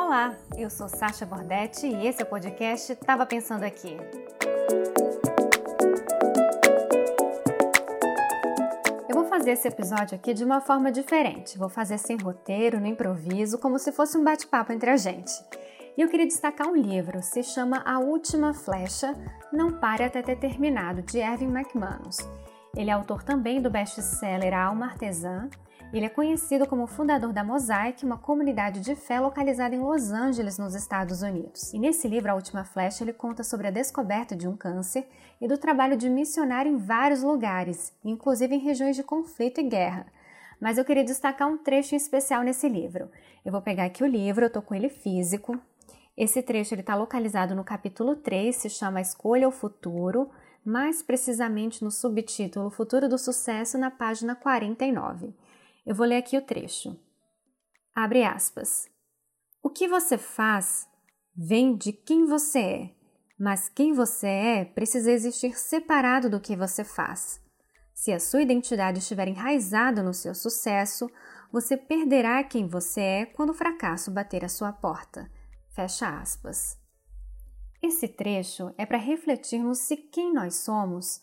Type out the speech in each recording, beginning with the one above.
Olá, eu sou Sasha Bordetti e esse é o podcast Tava Pensando Aqui. Eu vou fazer esse episódio aqui de uma forma diferente. Vou fazer sem roteiro, no improviso, como se fosse um bate-papo entre a gente. E eu queria destacar um livro, se chama A Última Flecha, Não Pare Até Ter Terminado, de Ervin McManus. Ele é autor também do best-seller Alma Artesã. Ele é conhecido como fundador da Mosaic, uma comunidade de fé localizada em Los Angeles, nos Estados Unidos. E nesse livro, A Última Flecha, ele conta sobre a descoberta de um câncer e do trabalho de missionário em vários lugares, inclusive em regiões de conflito e guerra. Mas eu queria destacar um trecho em especial nesse livro. Eu vou pegar aqui o livro, eu tô com ele físico. Esse trecho está localizado no capítulo 3, se chama Escolha o Futuro, mais precisamente no subtítulo Futuro do Sucesso, na página 49. Eu vou ler aqui o trecho. Abre aspas. O que você faz vem de quem você é, mas quem você é precisa existir separado do que você faz. Se a sua identidade estiver enraizada no seu sucesso, você perderá quem você é quando o fracasso bater à sua porta. Fecha aspas. Esse trecho é para refletirmos se quem nós somos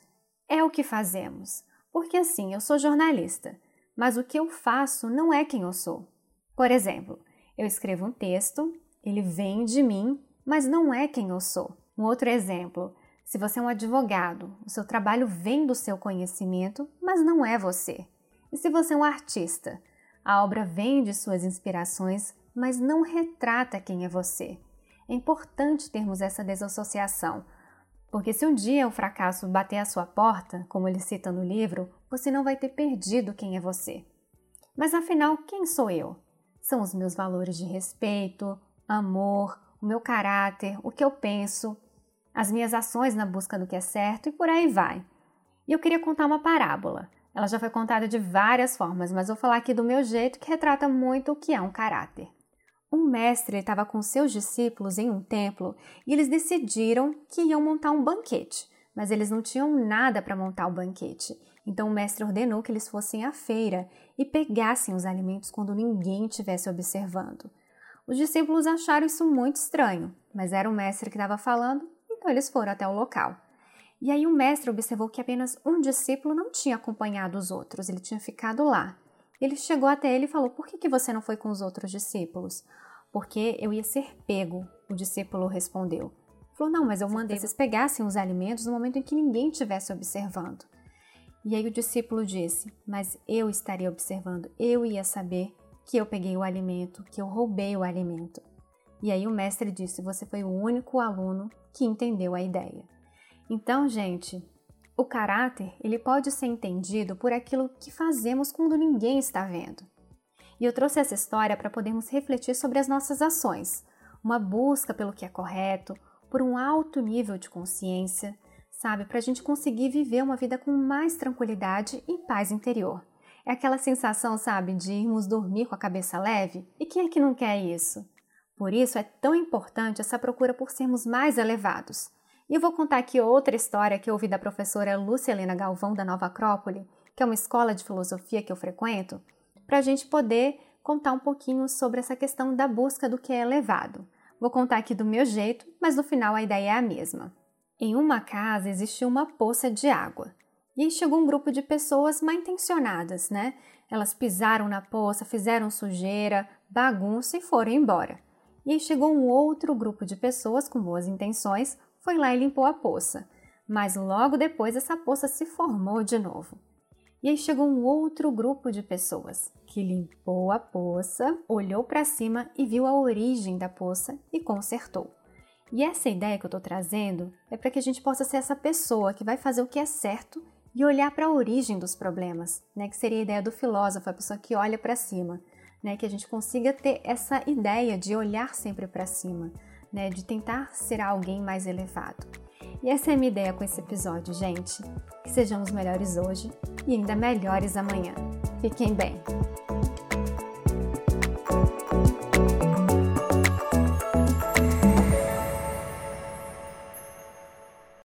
é o que fazemos. Porque assim, eu sou jornalista, mas o que eu faço não é quem eu sou. Por exemplo, eu escrevo um texto, ele vem de mim, mas não é quem eu sou. Um outro exemplo, se você é um advogado, o seu trabalho vem do seu conhecimento, mas não é você. E se você é um artista, a obra vem de suas inspirações, mas não retrata quem é você. É importante termos essa desassociação, porque se um dia o fracasso bater à sua porta, como ele cita no livro, você não vai ter perdido quem é você. Mas afinal, quem sou eu? São os meus valores de respeito, amor, o meu caráter, o que eu penso, as minhas ações na busca do que é certo e por aí vai. E eu queria contar uma parábola. Ela já foi contada de várias formas, mas vou falar aqui do meu jeito que retrata muito o que é um caráter. Um mestre estava com seus discípulos em um templo e eles decidiram que iam montar um banquete, mas eles não tinham nada para montar o banquete. Então o mestre ordenou que eles fossem à feira e pegassem os alimentos quando ninguém estivesse observando. Os discípulos acharam isso muito estranho, mas era o mestre que estava falando, então eles foram até o local. E aí o mestre observou que apenas um discípulo não tinha acompanhado os outros, ele tinha ficado lá. Ele chegou até ele e falou: Por que, que você não foi com os outros discípulos? porque eu ia ser pego, o discípulo respondeu. Falou: Não, mas eu mandei vocês pegassem os alimentos no momento em que ninguém estivesse observando. E aí o discípulo disse: Mas eu estaria observando, eu ia saber que eu peguei o alimento, que eu roubei o alimento. E aí o mestre disse: Você foi o único aluno que entendeu a ideia. Então, gente, o caráter ele pode ser entendido por aquilo que fazemos quando ninguém está vendo. E eu trouxe essa história para podermos refletir sobre as nossas ações, uma busca pelo que é correto, por um alto nível de consciência, sabe, para a gente conseguir viver uma vida com mais tranquilidade e paz interior. É aquela sensação, sabe, de irmos dormir com a cabeça leve? E quem é que não quer isso? Por isso é tão importante essa procura por sermos mais elevados. E eu vou contar aqui outra história que eu ouvi da professora Lúcia Helena Galvão da Nova Acrópole, que é uma escola de filosofia que eu frequento, para a gente poder contar um pouquinho sobre essa questão da busca do que é elevado. Vou contar aqui do meu jeito, mas no final a ideia é a mesma. Em uma casa existia uma poça de água. E aí chegou um grupo de pessoas mal intencionadas, né? Elas pisaram na poça, fizeram sujeira, bagunça e foram embora. E aí chegou um outro grupo de pessoas com boas intenções, foi lá e limpou a poça. Mas logo depois essa poça se formou de novo. E aí chegou um outro grupo de pessoas que limpou a poça, olhou para cima e viu a origem da poça e consertou. E essa ideia que eu estou trazendo é para que a gente possa ser essa pessoa que vai fazer o que é certo e olhar para a origem dos problemas, né? Que seria a ideia do filósofo, a pessoa que olha para cima, né? Que a gente consiga ter essa ideia de olhar sempre para cima, né? De tentar ser alguém mais elevado. E essa é a minha ideia com esse episódio, gente. Que sejamos melhores hoje e ainda melhores amanhã. Fiquem bem!